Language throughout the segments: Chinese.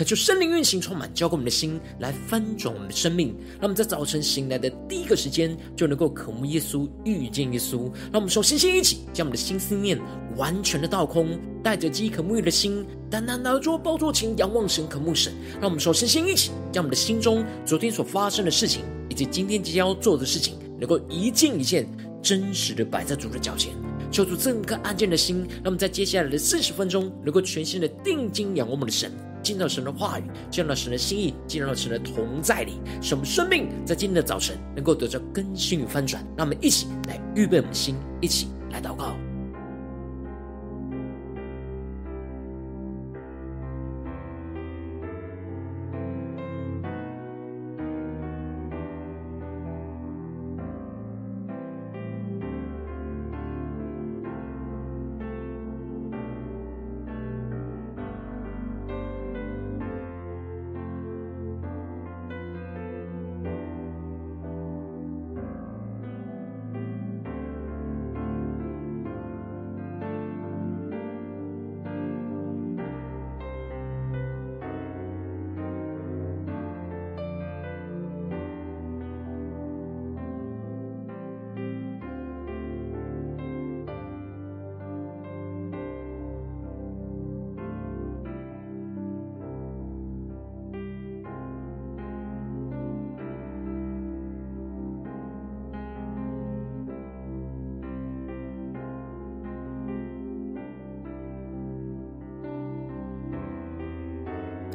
渴求圣灵运行，充满，浇灌我们的心，来翻转我们的生命。让我们在早晨醒来的第一个时间，就能够渴慕耶稣，遇见耶稣。让我们首先先一起将我们的心思念完全的倒空，带着饥渴沐浴的心，单单拿着宝座前仰望神，渴慕神。让我们首先先一起将我们的心中昨天所发生的事情，以及今天即将要做的事情，能够一件一件真实的摆在主的脚前，求主这颗安静的心。让我们在接下来的四十分钟，能够全心的定睛仰望我们的神。进到神的话语，进到神的心意，进到神的同在里，使我们生命在今天的早晨能够得到更新与翻转。让我们一起来预备我们的心，一起来祷告。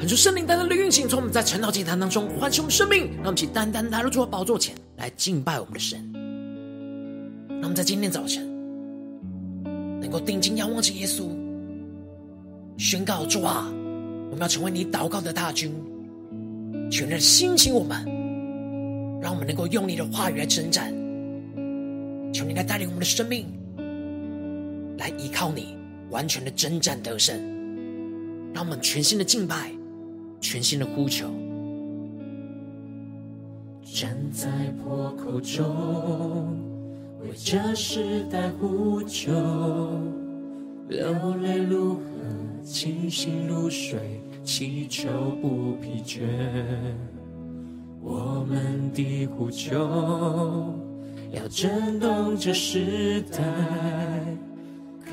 恳求圣灵单单的运行，从我们在晨祷祭坛当中唤醒我们生命，让我们起单单来到主的宝座前来敬拜我们的神。让我们在今天早晨能够定睛仰望着耶稣，宣告主啊，我们要成为你祷告的大军，全然兴起我们，让我们能够用你的话语来征战，求你来带领我们的生命，来依靠你，完全的征战得胜，让我们全心的敬拜。全新的呼求，站在破口中，为这时代呼求，流泪如河，清醒如水，祈求不疲倦。我们的呼求要震动这时代。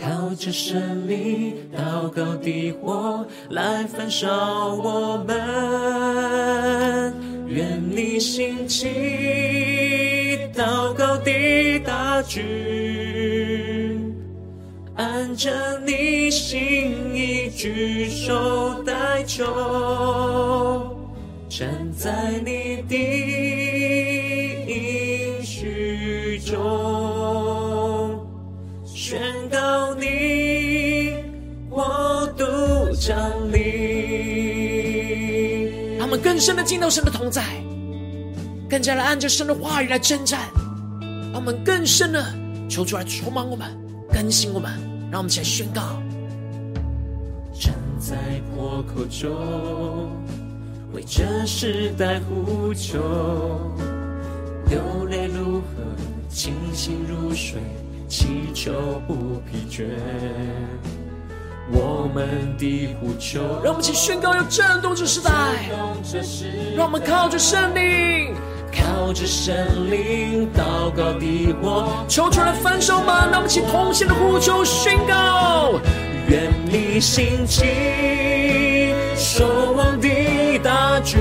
靠着圣灵祷告的火来焚烧我们，愿你兴起祷告的大军，按着你心意举手代求，站在你的让我们更深的进到神的同在，更加的按着神的话语来征战。让我们更深的求主来充满我们，更新我们。让我们一起来宣告：站在破口中，为这时代呼求，流泪如河，清醒如水，祈求不疲倦。我们的呼求，让我们一起宣告，要震动这时代。让我们靠着圣灵，靠着圣灵，祷告的火，求出来分手吧。让我们一起同心的呼求宣告，愿你心起，守望的大军，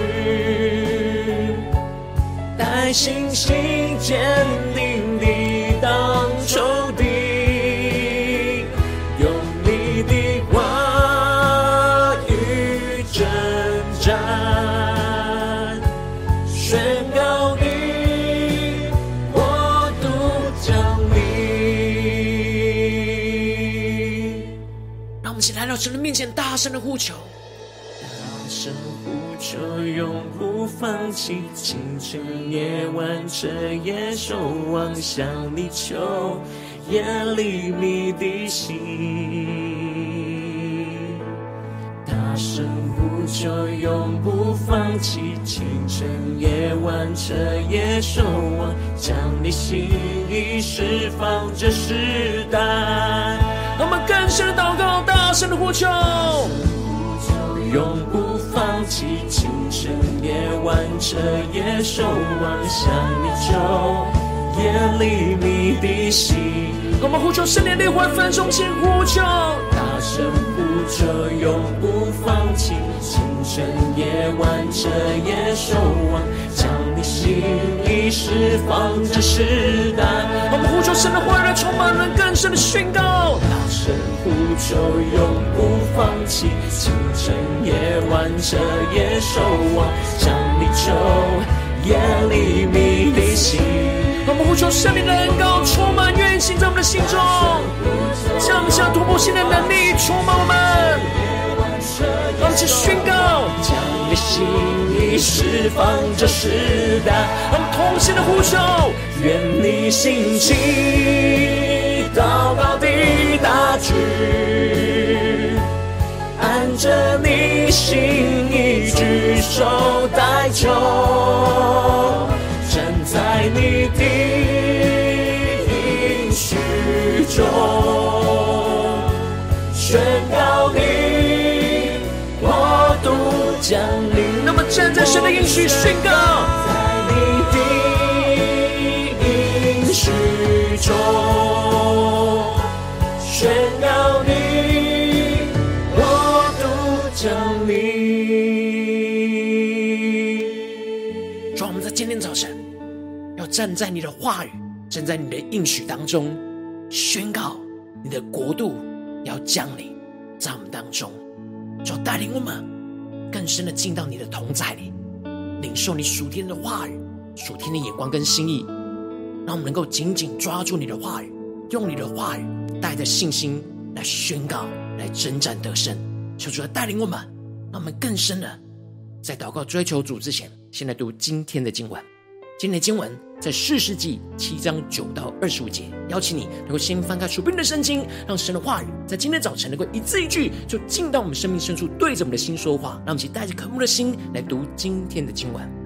带信心坚定面前大声的呼求，大声呼求，永不放弃，清晨夜晚彻夜守望，向你求，夜里你的心。大声呼求，永不放弃。清晨夜晚，彻夜守望，将你心意释放这时代。让我们更深的祷告，大声的呼求，永不放弃。清晨夜晚，彻夜守望，向你求，夜里你的心。我们呼求圣灵烈火焚烧，先呼求，大声呼求，永不放弃。清晨夜晚，彻夜守望，将你心意释放这世代。我们呼求神的火来充满人，更深的宣告，大声呼求，永不放弃。清晨夜晚，彻夜守望，向你求，夜里你的心。我们呼求圣灵的恩膏充满运行在我们的心中，降下突破性的能力充满我们。让我们一起宣告，将你心意释放这世代。让我们同心的呼求，愿你兴起祷告的大军，按着你心意举手代求。站在你的应许中，宣告你降临。那么站在神的应许宣告，在你的应许中，宣告你国度降临。主，我们在今天早晨要。站在你的话语，站在你的应许当中，宣告你的国度要降临在我们当中，就带领我们更深的进到你的同在里，领受你属天的话语、属天的眼光跟心意，让我们能够紧紧抓住你的话语，用你的话语带着信心来宣告、来征战得胜。求主来带领我们，让我们更深的在祷告追求主之前，先来读今天的经文。今天的经文在四世纪七章九到二十五节，邀请你能够先翻开属灵的圣经，让神的话语在今天早晨能够一字一句就进到我们生命深处，对着我们的心说话。让我们一起带着渴慕的心来读今天的经文。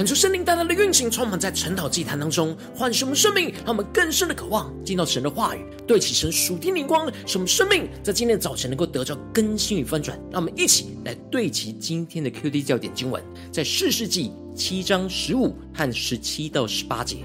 恳求圣灵大大的运行，充满在晨祷祭坛当中，唤醒我们生命，让我们更深的渴望进到神的话语，对齐神属天灵光，使我们生命在今天的早晨能够得到更新与翻转。让我们一起来对齐今天的 QD 焦点经文，在四世纪七章十五和十七到十八节。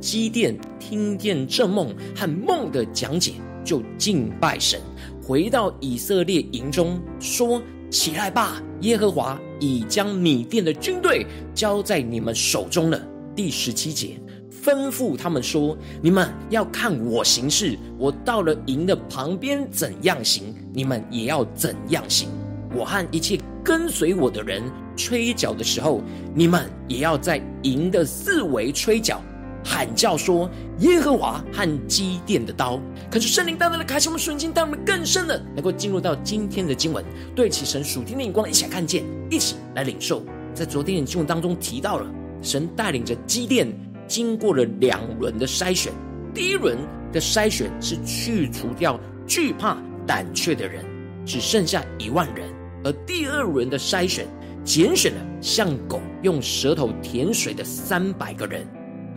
基甸听见这梦和梦的讲解，就敬拜神，回到以色列营中说。起来吧！耶和华已将米甸的军队交在你们手中了。第十七节，吩咐他们说：“你们要看我行事，我到了营的旁边怎样行，你们也要怎样行。我和一切跟随我的人吹角的时候，你们也要在营的四围吹角。”喊叫说：“耶和华和基甸的刀。”可是圣灵大大的开启我们瞬间，带我们更深的能够进入到今天的经文，对齐神属天的眼光，一起来看见，一起来领受。在昨天的经文当中提到了，神带领着基甸经过了两轮的筛选。第一轮的筛选是去除掉惧怕胆怯的人，只剩下一万人；而第二轮的筛选，拣选了像狗用舌头舔水的三百个人。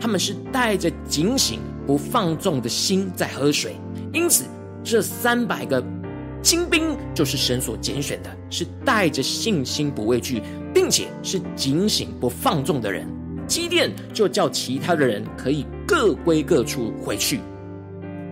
他们是带着警醒、不放纵的心在喝水，因此这三百个精兵就是神所拣选的，是带着信心、不畏惧，并且是警醒、不放纵的人。基甸就叫其他的人可以各归各处回去。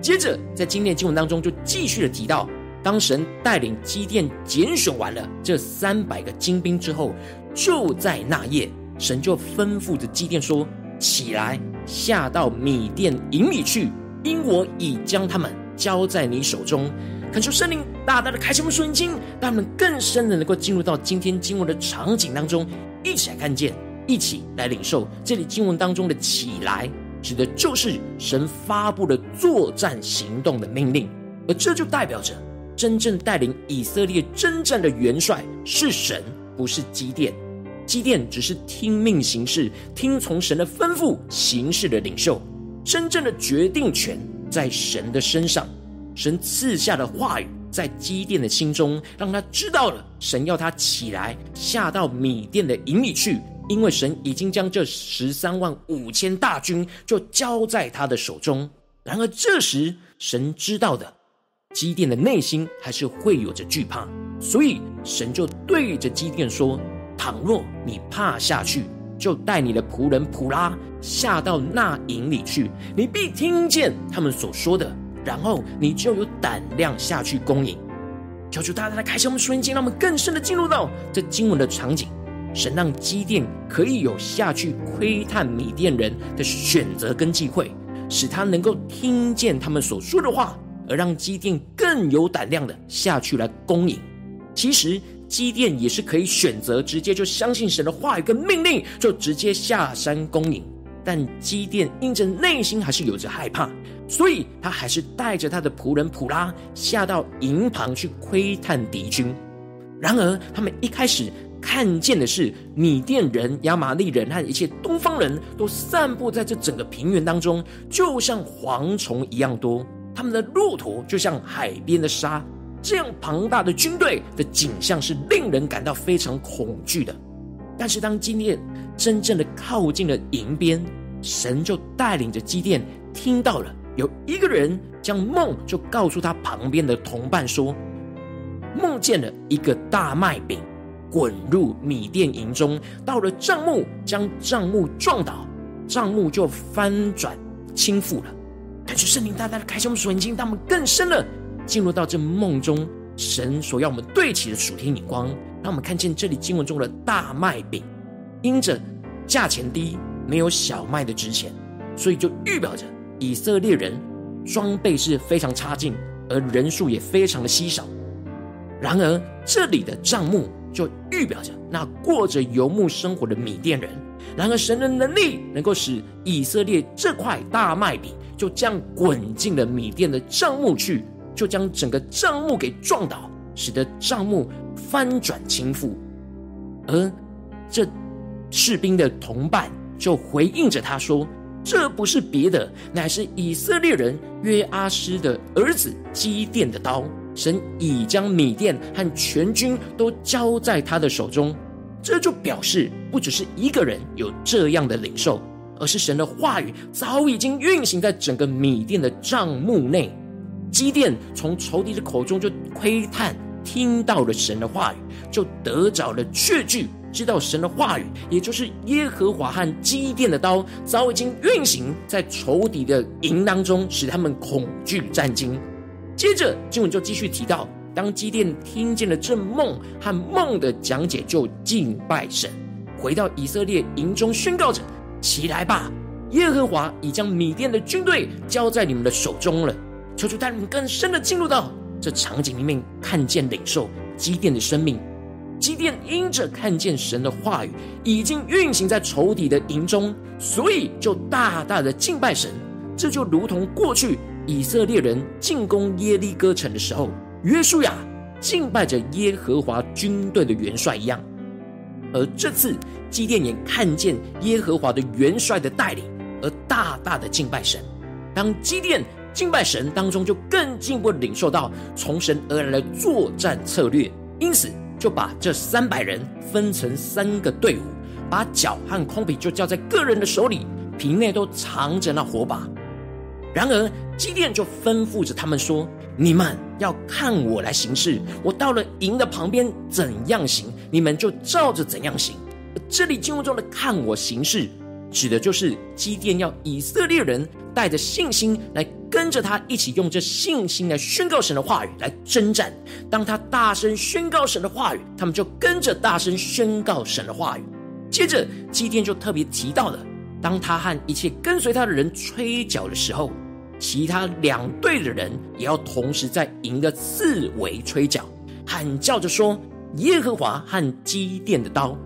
接着，在今天经文当中就继续的提到，当神带领基甸拣选完了这三百个精兵之后，就在那夜，神就吩咐着基甸说。起来，下到米甸营里去，因我已将他们交在你手中。恳求圣灵大大的开启我们属灵眼睛，让我们更深的能够进入到今天经文的场景当中，一起来看见，一起来领受。这里经文当中的“起来”，指的就是神发布的作战行动的命令，而这就代表着真正带领以色列征战的元帅是神，不是基甸。基甸只是听命行事，听从神的吩咐行事的领袖。真正的决定权在神的身上。神赐下的话语在基甸的心中，让他知道了神要他起来，下到米甸的营里去，因为神已经将这十三万五千大军就交在他的手中。然而这时，神知道的，基甸的内心还是会有着惧怕，所以神就对着基甸说。倘若你怕下去，就带你的仆人普拉下到那营里去，你必听见他们所说的，然后你就有胆量下去攻营。求主大大的开启我们属灵眼睛，让我们更深的进入到这经文的场景。神让基甸可以有下去窥探米甸人的选择跟机会，使他能够听见他们所说的话，而让基甸更有胆量的下去来攻营。其实。基甸也是可以选择直接就相信神的话语跟命令，就直接下山攻营。但基甸因着内心还是有着害怕，所以他还是带着他的仆人普拉下到营旁去窥探敌军。然而，他们一开始看见的是米甸人、亚玛力人和一切东方人都散布在这整个平原当中，就像蝗虫一样多。他们的骆驼就像海边的沙。这样庞大的军队的景象是令人感到非常恐惧的。但是当基甸真正的靠近了营边，神就带领着基甸听到了有一个人将梦就告诉他旁边的同伴说，梦见了一个大麦饼滚入米甸营中，到了帐幕，将帐幕撞倒，帐幕就翻转倾覆了。感觉圣灵大大的开启我们属灵眼睛，让我们更深了。进入到这梦中，神所要我们对齐的属天眼光，让我们看见这里经文中的大麦饼，因着价钱低，没有小麦的值钱，所以就预表着以色列人装备是非常差劲，而人数也非常的稀少。然而这里的账目就预表着那过着游牧生活的米甸人。然而神的能力能够使以色列这块大麦饼就这样滚进了米甸的账目去。就将整个帐幕给撞倒，使得帐幕翻转倾覆。而这士兵的同伴就回应着他说：“这不是别的，乃是以色列人约阿施的儿子基甸的刀。神已将米甸和全军都交在他的手中。”这就表示不只是一个人有这样的领受，而是神的话语早已经运行在整个米甸的帐幕内。基甸从仇敌的口中就窥探，听到了神的话语，就得着了确据，知道神的话语，也就是耶和华和基甸的刀，早已经运行在仇敌的营当中，使他们恐惧战惊。接着经文就继续提到，当基甸听见了这梦和梦的讲解，就敬拜神，回到以色列营中宣告着：“起来吧，耶和华已将米甸的军队交在你们的手中了。”求主带领更深的进入到这场景里面，看见领受基甸的生命。基甸因着看见神的话语已经运行在仇敌的营中，所以就大大的敬拜神。这就如同过去以色列人进攻耶利哥城的时候，约书亚敬拜着耶和华军队的元帅一样。而这次基甸也看见耶和华的元帅的带领，而大大的敬拜神。当基甸敬拜神当中，就更进一步领受到从神而来的作战策略，因此就把这三百人分成三个队伍，把角和空瓶就交在个人的手里，瓶内都藏着那火把。然而基甸就吩咐着他们说：“你们要看我来行事，我到了营的旁边怎样行，你们就照着怎样行。”这里经文中的“看我行事”，指的就是基甸要以色列人带着信心来。跟着他一起用这信心来宣告神的话语来征战。当他大声宣告神的话语，他们就跟着大声宣告神的话语。接着，基甸就特别提到了，当他和一切跟随他的人吹角的时候，其他两队的人也要同时在营的四围吹角，喊叫着说：“耶和华和基甸的刀。”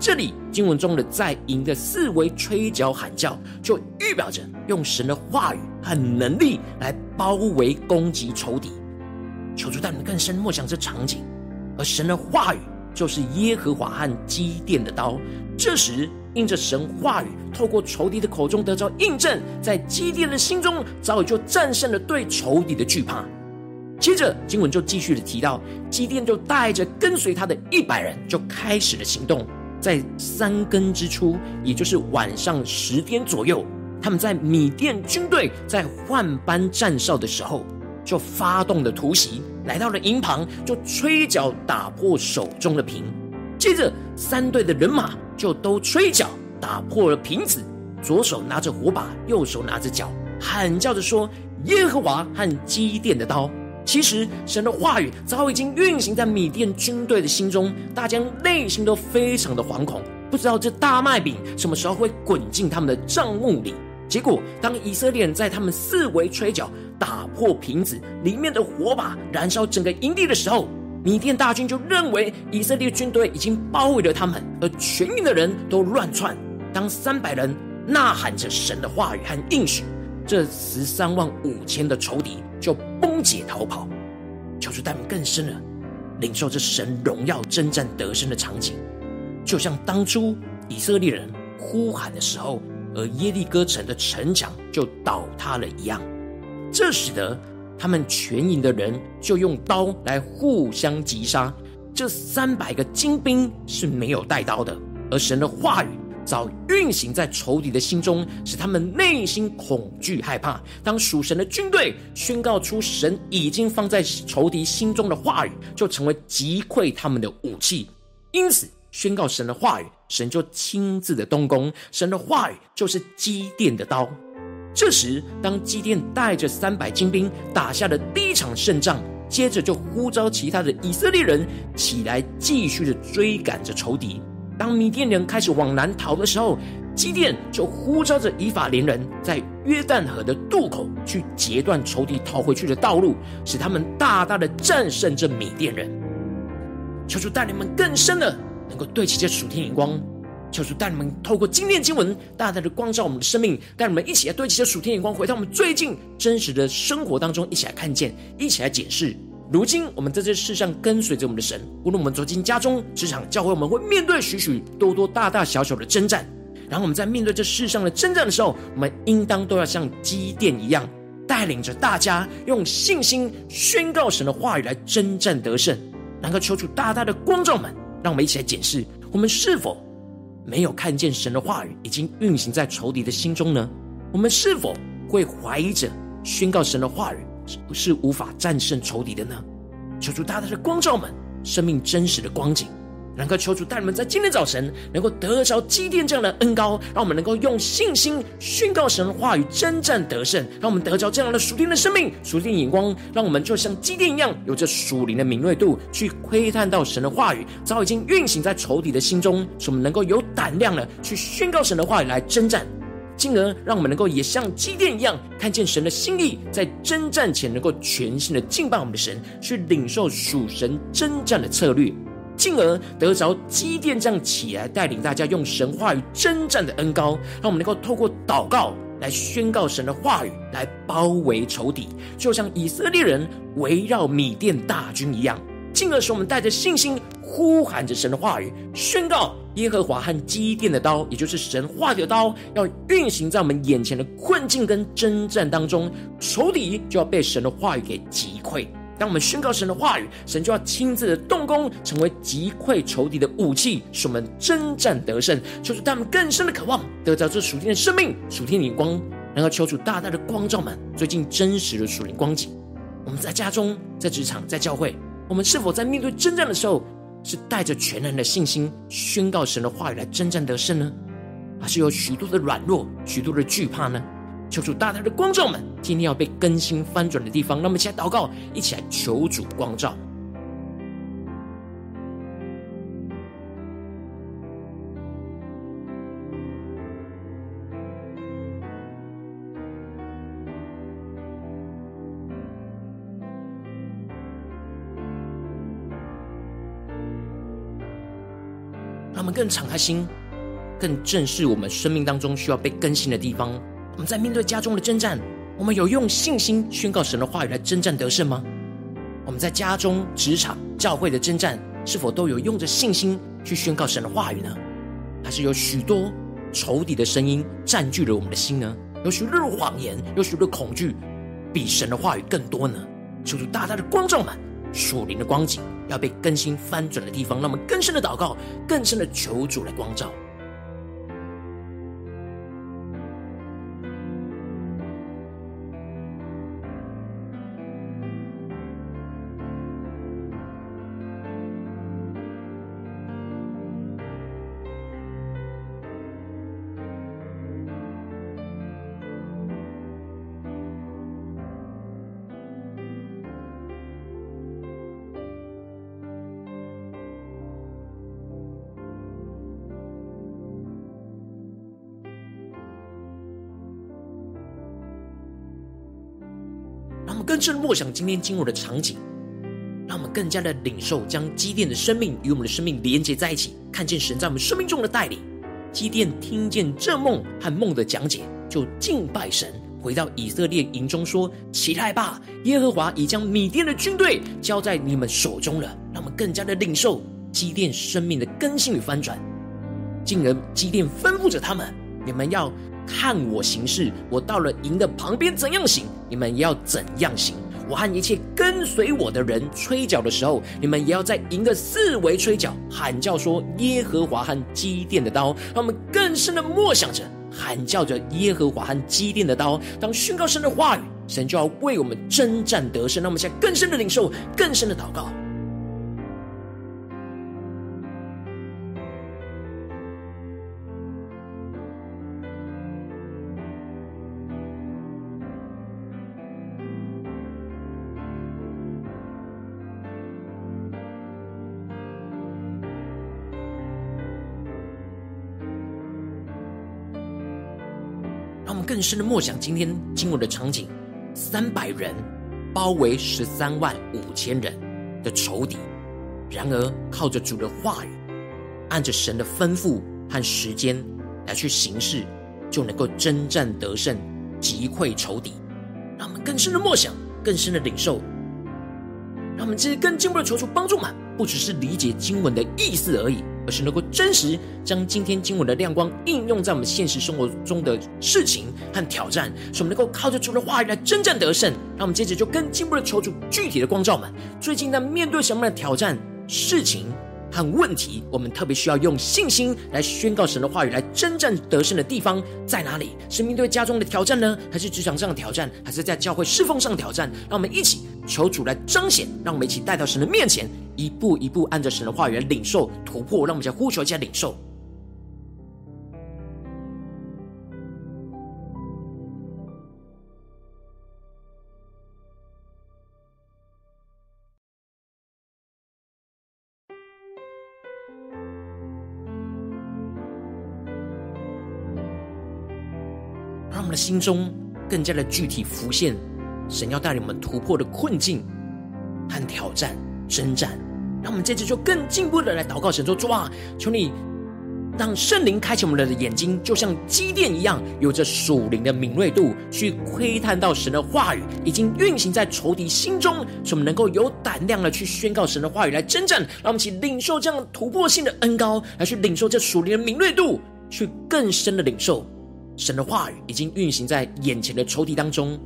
这里经文中的在营的四围吹角喊叫，就预表着用神的话语和能力来包围攻击仇敌。求主带你们更深默想这场景，而神的话语就是耶和华和基甸的刀。这时因着神话语透过仇敌的口中得着印证，在基甸的心中早已就战胜了对仇敌的惧怕。接着经文就继续的提到，基甸就带着跟随他的一百人就开始了行动。在三更之初，也就是晚上十点左右，他们在米甸军队在换班站哨的时候，就发动了突袭，来到了营旁，就吹角打破手中的瓶。接着，三队的人马就都吹角打破了瓶子，左手拿着火把，右手拿着角，喊叫着说：“耶和华和基甸的刀。”其实，神的话语早已经运行在米甸军队的心中，大家内心都非常的惶恐，不知道这大麦饼什么时候会滚进他们的帐幕里。结果，当以色列人在他们四围吹角，打破瓶子里面的火把，燃烧整个营地的时候，米甸大军就认为以色列军队已经包围了他们，而全营的人都乱窜。当三百人呐喊着神的话语和应许，这十三万五千的仇敌就崩解逃跑，求主带领更深的领受这神荣耀征战得胜的场景，就像当初以色列人呼喊的时候，而耶利哥城的城墙就倒塌了一样。这使得他们全营的人就用刀来互相击杀。这三百个精兵是没有带刀的，而神的话语。早运行在仇敌的心中，使他们内心恐惧害怕。当属神的军队宣告出神已经放在仇敌心中的话语，就成为击溃他们的武器。因此，宣告神的话语，神就亲自的动工。神的话语就是基甸的刀。这时，当基甸带着三百精兵打下了第一场胜仗，接着就呼召其他的以色列人起来，继续的追赶着仇敌。当米甸人开始往南逃的时候，基甸就呼召着以法莲人在约旦河的渡口去截断仇敌逃回去的道路，使他们大大的战胜这米甸人。求主带领们更深的能够对齐这属天眼光，求主带领们透过今天经文大大的光照我们的生命，带领们一起来对齐这属天眼光，回到我们最近真实的生活当中，一起来看见，一起来解释。如今，我们在这世上跟随着我们的神，无论我们走进家中、职场、教会，我们会面对许许多多大大小小的征战。然后，我们在面对这世上的征战的时候，我们应当都要像基甸一样，带领着大家用信心宣告神的话语来征战得胜。能够求主大大的光照们，让我们一起来检视我们是否没有看见神的话语已经运行在仇敌的心中呢？我们是否会怀疑着宣告神的话语是无法战胜仇敌的呢？求主大大的光照们生命真实的光景。能够求主带你们在今天早晨能够得着基甸这样的恩膏，让我们能够用信心宣告神的话语，征战得胜，让我们得着这样的属天的生命、属天眼光，让我们就像基甸一样，有着属灵的敏锐度，去窥探到神的话语早已经运行在仇敌的心中，使我们能够有胆量的去宣告神的话语来征战，进而让我们能够也像基甸一样，看见神的心意，在征战前能够全心的敬拜我们的神，去领受属神征战的策略。进而得着基甸这样起来带领大家用神话语征战的恩膏，让我们能够透过祷告来宣告神的话语，来包围仇敌，就像以色列人围绕米甸大军一样。进而使我们带着信心呼喊着神的话语，宣告耶和华和基甸的刀，也就是神话的刀，要运行在我们眼前的困境跟征战当中，仇敌就要被神的话语给击溃。当我们宣告神的话语，神就要亲自的动工，成为击溃仇敌的武器，使我们征战得胜。求主他们更深的渴望，得着这属天的生命、属天的光，能够求主大大的光照们最近真实的属灵光景。我们在家中、在职场、在教会，我们是否在面对征战的时候，是带着全然的信心宣告神的话语来征战得胜呢？还是有许多的软弱、许多的惧怕呢？求主大大的光照们，今天要被更新翻转的地方，那么起来祷告，一起来求主光照。更敞开心，更正视我们生命当中需要被更新的地方。我们在面对家中的征战，我们有用信心宣告神的话语来征战得胜吗？我们在家中、职场、教会的征战，是否都有用着信心去宣告神的话语呢？还是有许多仇敌的声音占据了我们的心呢？有许多谎言，有许多恐惧，比神的话语更多呢？求主大大的光照们，属灵的光景要被更新翻转的地方，让我们更深的祷告，更深的求主来光照。更深默想今天经文的场景，让我们更加的领受，将基甸的生命与我们的生命连接在一起，看见神在我们生命中的带领。基甸听见这梦和梦的讲解，就敬拜神，回到以色列营中说：“起来吧，耶和华已将米甸的军队交在你们手中了。”让我们更加的领受基甸生命的更新与翻转。进而基甸吩咐着他们：“你们要。”看我行事，我到了营的旁边怎样行，你们要怎样行。我和一切跟随我的人吹角的时候，你们也要在营的四围吹角，喊叫说：耶和华和基甸的刀。让我们更深的默想着，喊叫着耶和华和基甸的刀。当宣告神的话语，神就要为我们征战得胜。让我们现在更深的领受，更深的祷告。更深的默想今天经文的场景：三百人包围十三万五千人的仇敌，然而靠着主的话语，按着神的吩咐和时间来去行事，就能够征战得胜，击溃仇敌。让我们更深的默想，更深的领受。让我们这些更进一步的求主帮助们，不只是理解经文的意思而已。而是能够真实将今天经文的亮光应用在我们现实生活中的事情和挑战，使我们能够靠着主的话语来征战得胜。那我们接着就更进一步的求助具体的光照们，最近在面对什么样的挑战、事情，和问题，我们特别需要用信心来宣告神的话语，来征战得胜的地方在哪里？是面对家中的挑战呢，还是职场上的挑战，还是在教会侍奉上的挑战？让我们一起求主来彰显，让我们一起带到神的面前，一步一步按着神的话语来领受突破。让我们再呼求一下领受。让我们的心中更加的具体浮现，神要带领我们突破的困境和挑战、征战。让我们这次就更进一步的来祷告神说：主啊，求你让圣灵开启我们的眼睛，就像机电一样，有着属灵的敏锐度，去窥探到神的话语已经运行在仇敌心中，使我们能够有胆量的去宣告神的话语来征战。让我们一起领受这样突破性的恩膏，来去领受这属灵的敏锐度，去更深的领受。神的话语已经运行在眼前的抽屉当中，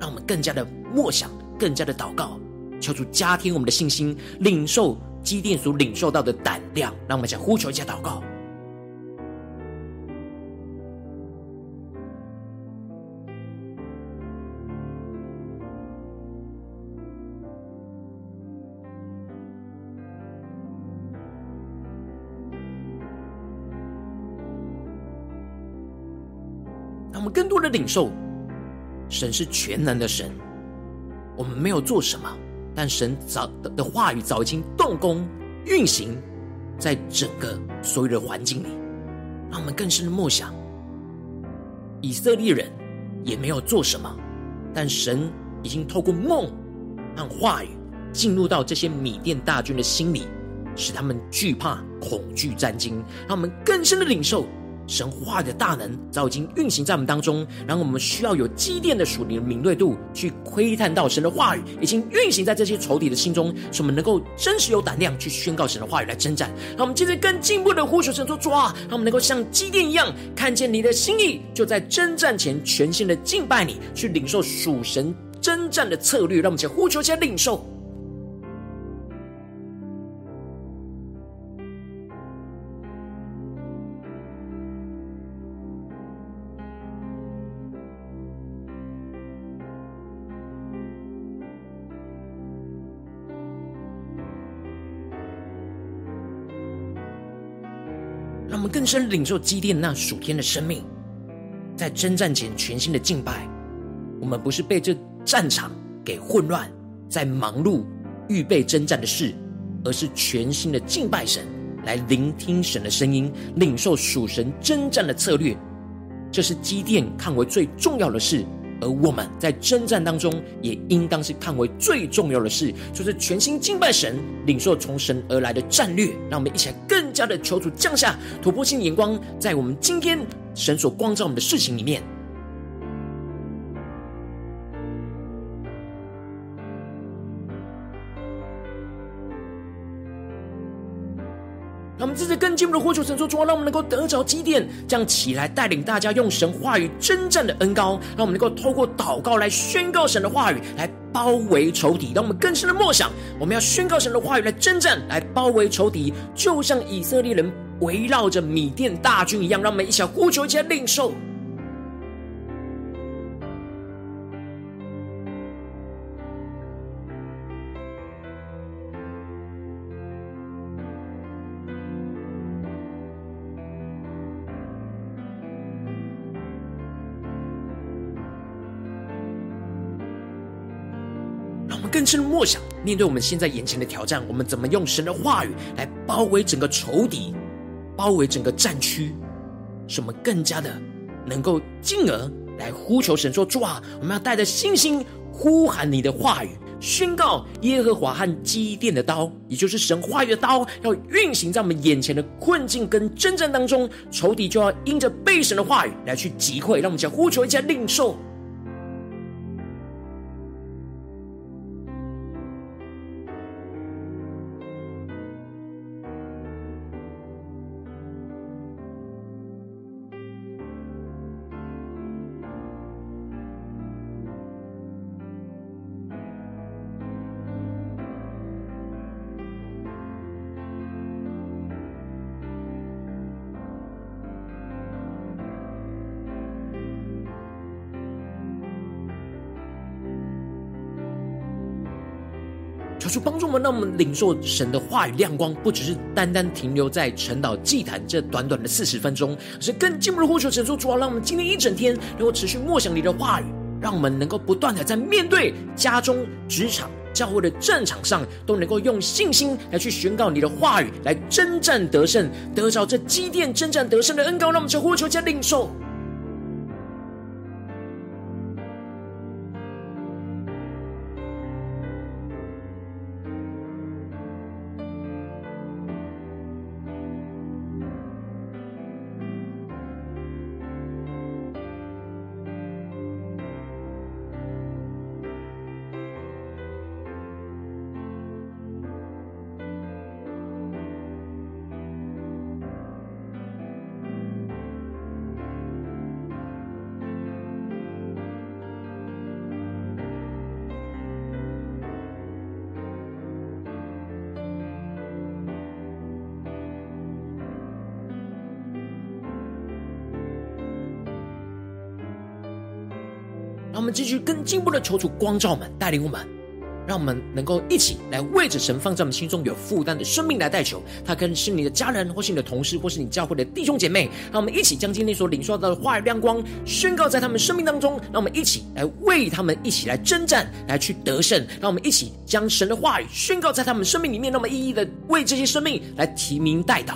让我们更加的默想，更加的祷告，求主加添我们的信心，领受基甸所领受到的胆量。让我们再呼求一下祷告。的领受，神是全能的神，我们没有做什么，但神早的话语早已经动工运行在整个所有的环境里，让我们更深的默想，以色列人也没有做什么，但神已经透过梦和话语进入到这些米甸大军的心里，使他们惧怕、恐惧、战惊，让我们更深的领受。神话的大能早已经运行在我们当中，然后我们需要有积淀的属灵敏锐度，去窥探到神的话语已经运行在这些仇敌的心中，使我们能够真实有胆量去宣告神的话语来征战。让我们接着更进一步的呼求神说：主啊，让我们能够像积淀一样，看见你的心意，就在征战前全新的敬拜你，去领受属神征战的策略。让我们先呼求，先领受。更深领受基甸那属天的生命，在征战前全新的敬拜。我们不是被这战场给混乱，在忙碌预备征战的事，而是全新的敬拜神，来聆听神的声音，领受属神征战的策略。这是基甸看为最重要的事。而我们在征战当中，也应当是看为最重要的事，就是全心敬拜神，领受从神而来的战略。让我们一起来更加的求主降下突破性眼光，在我们今天神所光照我们的事情里面。让我们这次更进一步的呼求神说：主啊，让我们能够得着基甸，这样起来带领大家用神话语征战的恩高，让我们能够透过祷告来宣告神的话语，来包围仇敌。让我们更深的默想，我们要宣告神的话语来征战，来包围仇敌，就像以色列人围绕着米甸大军一样。让每一小呼求，一起来领受。深默想，面对我们现在眼前的挑战，我们怎么用神的话语来包围整个仇敌，包围整个战区，使我们更加的能够进而来呼求神说：主啊，我们要带着信心呼喊你的话语，宣告耶和华和基甸的刀，也就是神话语的刀，要运行在我们眼前的困境跟征战当中，仇敌就要因着被神的话语来去击溃。让我们讲呼求一下领受。主帮助我们，让我们领受神的话语亮光，不只是单单停留在晨祷祭坛这短短的四十分钟，而是更进一步的呼求神说，主啊，让我们今天一整天能够持续默想你的话语，让我们能够不断的在面对家中、职场、教会的战场上，都能够用信心来去宣告你的话语，来征战得胜，得着这积淀征战得胜的恩膏。让我们求呼求加领受。让我们继续更进一步的求主光照我们，带领我们，让我们能够一起来为着神放在我们心中有负担的生命来代求。他跟是你的家人，或是你的同事，或是你教会的弟兄姐妹。让我们一起将今天所领受到的话语亮光宣告在他们生命当中。让我们一起来为他们一起来征战，来去得胜。让我们一起将神的话语宣告在他们生命里面。那么一一的为这些生命来提名代祷。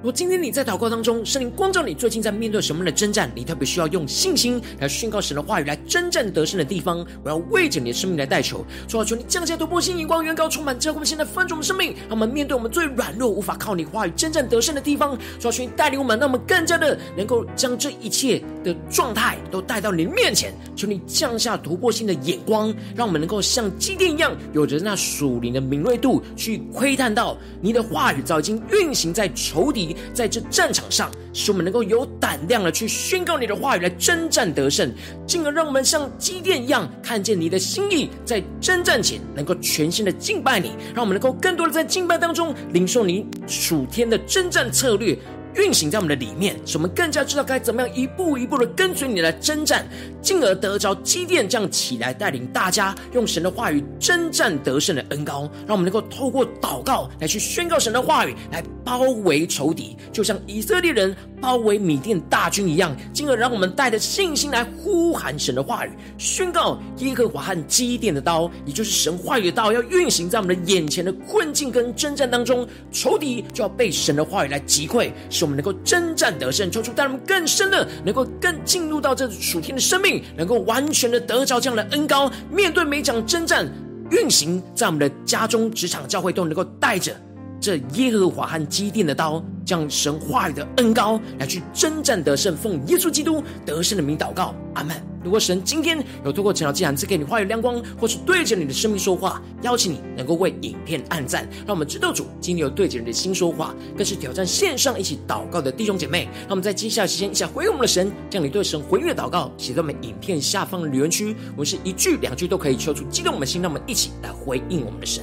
如果今天你在祷告当中，圣灵光照你，最近在面对什么样的征战？你特别需要用信心来宣告神的话语，来征战得胜的地方。我要为着你的生命来代求，主啊，求你降下突破性眼光，远高充满，教会我们现在翻转我们生命，让我们面对我们最软弱、无法靠你话语征战得胜的地方。主啊，求你带领我们，让我们更加的能够将这一切的状态都带到你面前。求你降下突破性的眼光，让我们能够像基甸一样，有着那属灵的敏锐度，去窥探到你的话语早已经运行在仇敌。在这战场上，使我们能够有胆量的去宣告你的话语，来征战得胜，进而让我们像机电一样，看见你的心意，在征战前能够全新的敬拜你，让我们能够更多的在敬拜当中领受你属天的征战策略。运行在我们的里面，使我们更加知道该怎么样一步一步的跟随你来征战，进而得着基甸这样起来带领大家用神的话语征战得胜的恩膏，让我们能够透过祷告来去宣告神的话语，来包围仇敌，就像以色列人包围米甸大军一样，进而让我们带着信心来呼喊神的话语，宣告耶和华和基甸的刀，也就是神话语的刀，要运行在我们的眼前的困境跟征战当中，仇敌就要被神的话语来击溃。使我们能够征战得胜，抽出带我们更深的，能够更进入到这属天的生命，能够完全的得着这样的恩高，面对每一场征战运行在我们的家中、职场、教会，都能够带着这耶和华和基甸的刀，将神话语的恩膏来去征战得胜，奉耶稣基督得胜的名祷告，阿门。如果神今天有透过晨祷祭坛赐给你话语亮光，或是对着你的生命说话，邀请你能够为影片按赞，让我们知道主今天有对着你的心说话，更是挑战线上一起祷告的弟兄姐妹。让我们在接下来时间一起回应我们的神，将你对神回应的祷告写在我们影片下方的留言区，我们是一句两句都可以求出激动我们的心，让我们一起来回应我们的神。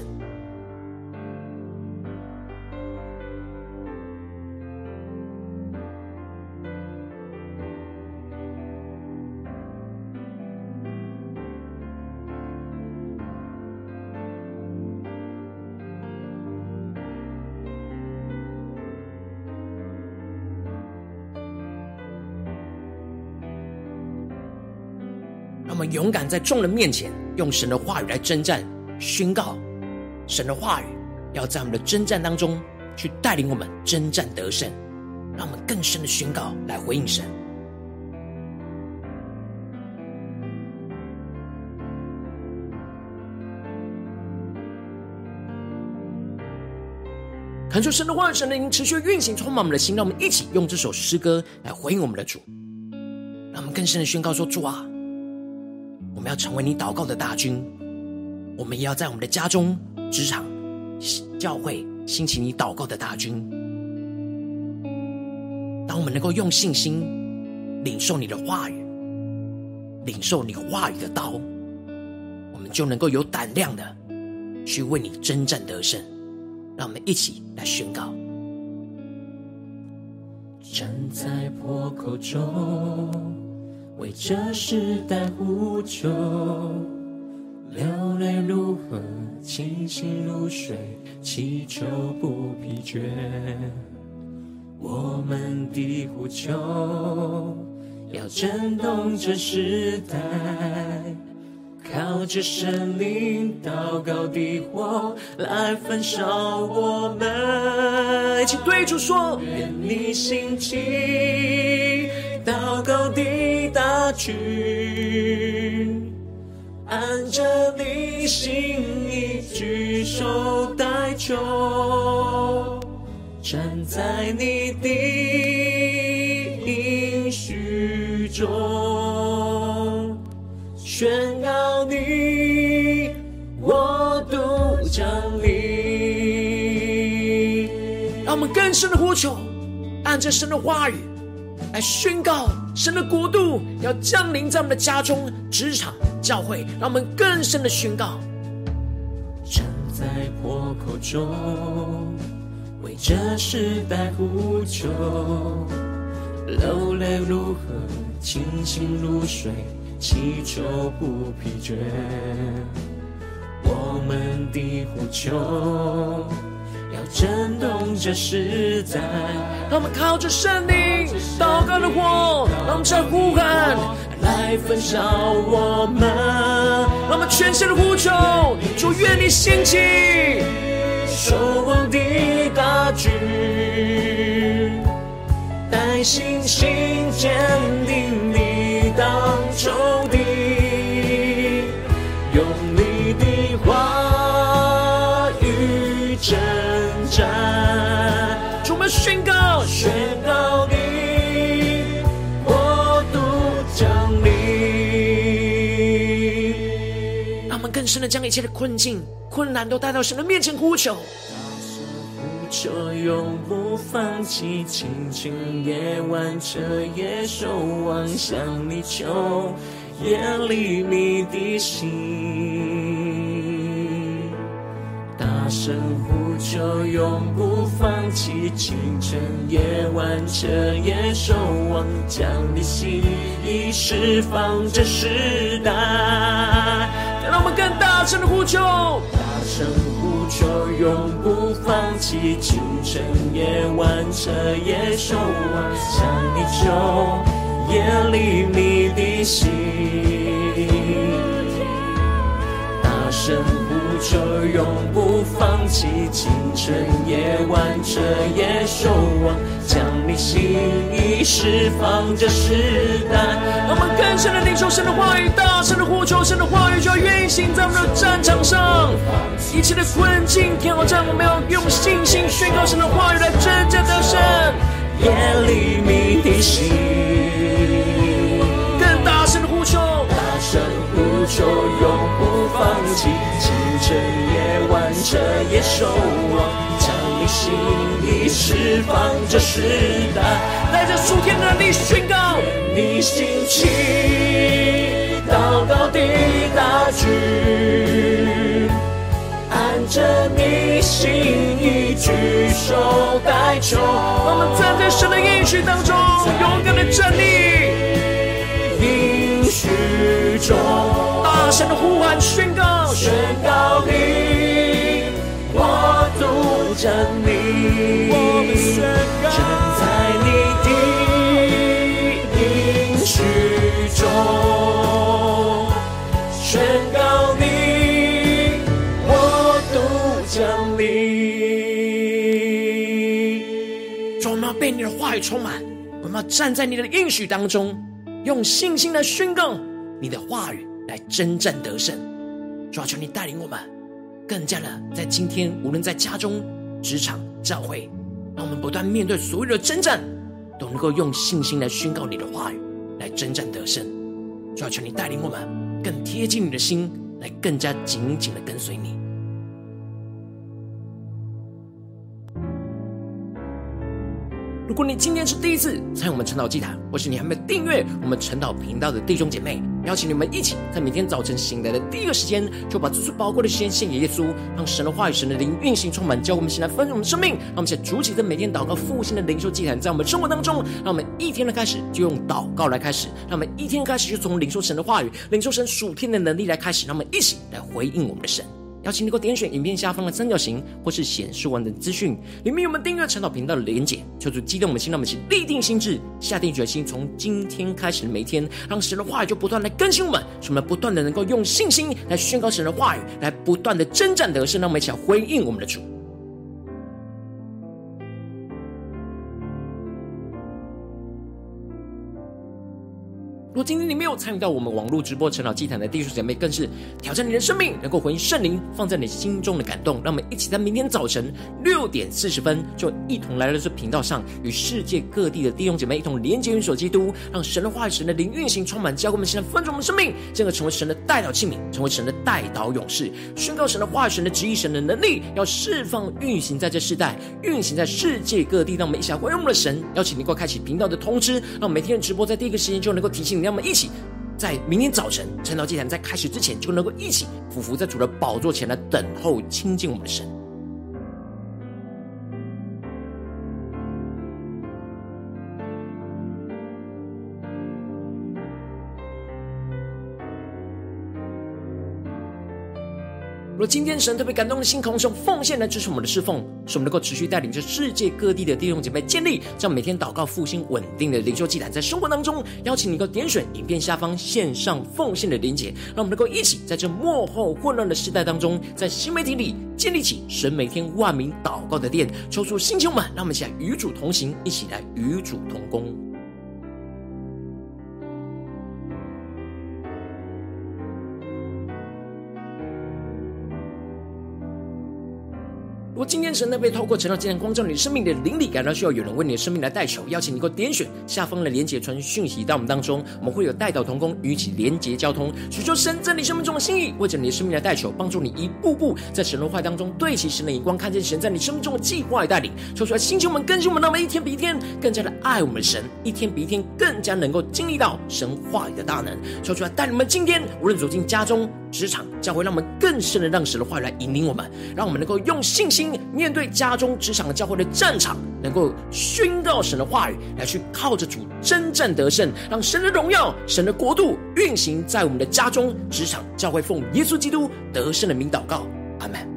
勇敢在众人面前用神的话语来征战，宣告神的话语要在我们的征战当中去带领我们征战得胜，让我们更深的宣告来回应神。恳求神的话语、神的灵持续运行，充满我们的心。让我们一起用这首诗歌来回应我们的主，让我们更深的宣告说：主啊，要成为你祷告的大军，我们也要在我们的家中、职场、教会兴起你祷告的大军。当我们能够用信心领受你的话语，领受你话语的刀，我们就能够有胆量的去为你征战得胜。让我们一起来宣告。站在破口中，为这时代呼求，流泪如河，清醒如水，祈求不疲倦。我们的呼求，要震动这时代。靠着神灵祷告的火来焚烧我们，一起对主说：愿你兴起祷告的去，按着你心意举手代求，站在你的应许中，宣告。你我都降临，让我们更深的呼求，按着神的话语来宣告神的国度要降临在我们的家中、职场、教会，让我们更深的宣告。站在破口中，为这时代呼求，流泪如何，清醒如水。祈求不疲倦，我们的呼求要震动这时代。让我们靠着圣灵祷告的火，让我们再呼喊来焚烧我们。让我们全心的呼求，主愿你兴起守望的大军，带信心坚定你当。仇敌，更深的将一切的困境、困难都带到神的面前呼求。就永不放弃，清晨夜晚彻夜守望，向你求，夜里你的心。大声呼求，永不放弃，清晨夜晚彻夜守望，将你心意释放这时代。让我们更声的呼求，大声呼。求永不放弃，清晨夜晚彻夜守望，向你求，夜里你的心。大声呼求，永不放弃，清晨夜晚彻夜守望，你心意释放着时代。让我们更深的领受神的话语，大声的呼求神的话语，就要运行在我们的战场上。一切的困境挑战，我们要用信心宣告神的话语来征战得胜。夜里你的心，更大声的呼求，大声呼求，永不放弃，清晨夜晚彻夜守望，心意释放这时代，带着属天的力宣告，你兴起祷告的大军。按着你心意举手代求，我们站在神的应许当中，勇敢的站立，应许中，大声的呼喊宣告，宣告你我们宣告站在你的阴虚中宣告你我都将你装妈被你的话语充满我们要站在你的阴虚当中用信心的宣告你的话语来真正得胜。主要求你带领我们更加的在今天无论在家中职场教会，让我们不断面对所有的征战，都能够用信心来宣告你的话语，来征战得胜。主要，求你带领我们，更贴近你的心，来更加紧紧的跟随你。如果你今天是第一次参与我们晨祷祭坛，或是你还没有订阅我们晨祷频道的弟兄姐妹，邀请你们一起在每天早晨醒来的第一个时间，就把这最宝贵的时间献给耶稣，让神的话语、神的灵运行充满，教我们现在丰盛我们生命。让我们现在主起的每天祷告复兴的灵修祭坛，在我们生活当中，让我们一天的开始就用祷告来开始，让我们一天开始就从领受神的话语、领受神属天的能力来开始，让我们一起来回应我们的神。邀请你给我点选影片下方的三角形，或是显示完整资讯，里面有我们订阅陈祷频道的连结。求主激动我们心，让我们一起立定心志，下定决心，从今天开始的每一天，让神的话语就不断来更新我们，使我们不断的能够用信心来宣告神的话语，来不断的征战得胜，让我们一起回应我们的主。如今你有参与到我们网络直播晨祷祭坛的弟兄姐妹，更是挑战你的生命，能够回应圣灵放在你心中的感动。让我们一起在明天早晨六点四十分，就一同来到这频道上，与世界各地的弟兄姐妹一同连接、运手基督，让神的话语、神的灵运行充满，教给我们现在分盛我们生命，进而成为神的代祷器皿，成为神的代祷勇士，宣告神的话语、神的旨意、神的能力，要释放运行在这世代，运行在世界各地。让我们一起来回应我们的神，邀请你给我开启频道的通知，让每天的直播在第一个时间就能够提醒你。让我们一起在明天早晨晨祷祭坛在开始之前，就能够一起匍伏在主的宝座前来等候亲近我们的神。若今天神特别感动的心，空用奉献来支持我们的侍奉，使我们能够持续带领着世界各地的弟兄姐妹建立这样每天祷告复兴稳定的灵修祭坛，在生活当中邀请你能够点选影片下方线上奉献的连结，让我们能够一起在这幕后混乱的时代当中，在新媒体里建立起神每天万名祷告的殿，抽出星球们，让我们一起来与主同行，一起来与主同工。如果今天神呢被透过晨祷祭坛光照你生命的灵里，感到需要有人为你的生命来代求，邀请你能够点选下方的连结传讯息到我们当中，我们会有代祷同工与其连结交通，寻求神在你生命中的心意，为着你的生命来代求，帮助你一步步在神的话当中对齐神的眼光，看见神在你生命中的计划与带领，说出来星球们更新我们，那么一天比一天更加的爱我们神，一天比一天更加能够经历到神话语的大能，说出来带领我们今天无论走进家中、职场、将会，让我们更深的让神的话来引领我们，让我们能够用信心。面对家中、职场教会的战场，能够宣告神的话语，来去靠着主真正得胜，让神的荣耀、神的国度运行在我们的家中、职场、教会，奉耶稣基督得胜的名祷告，阿门。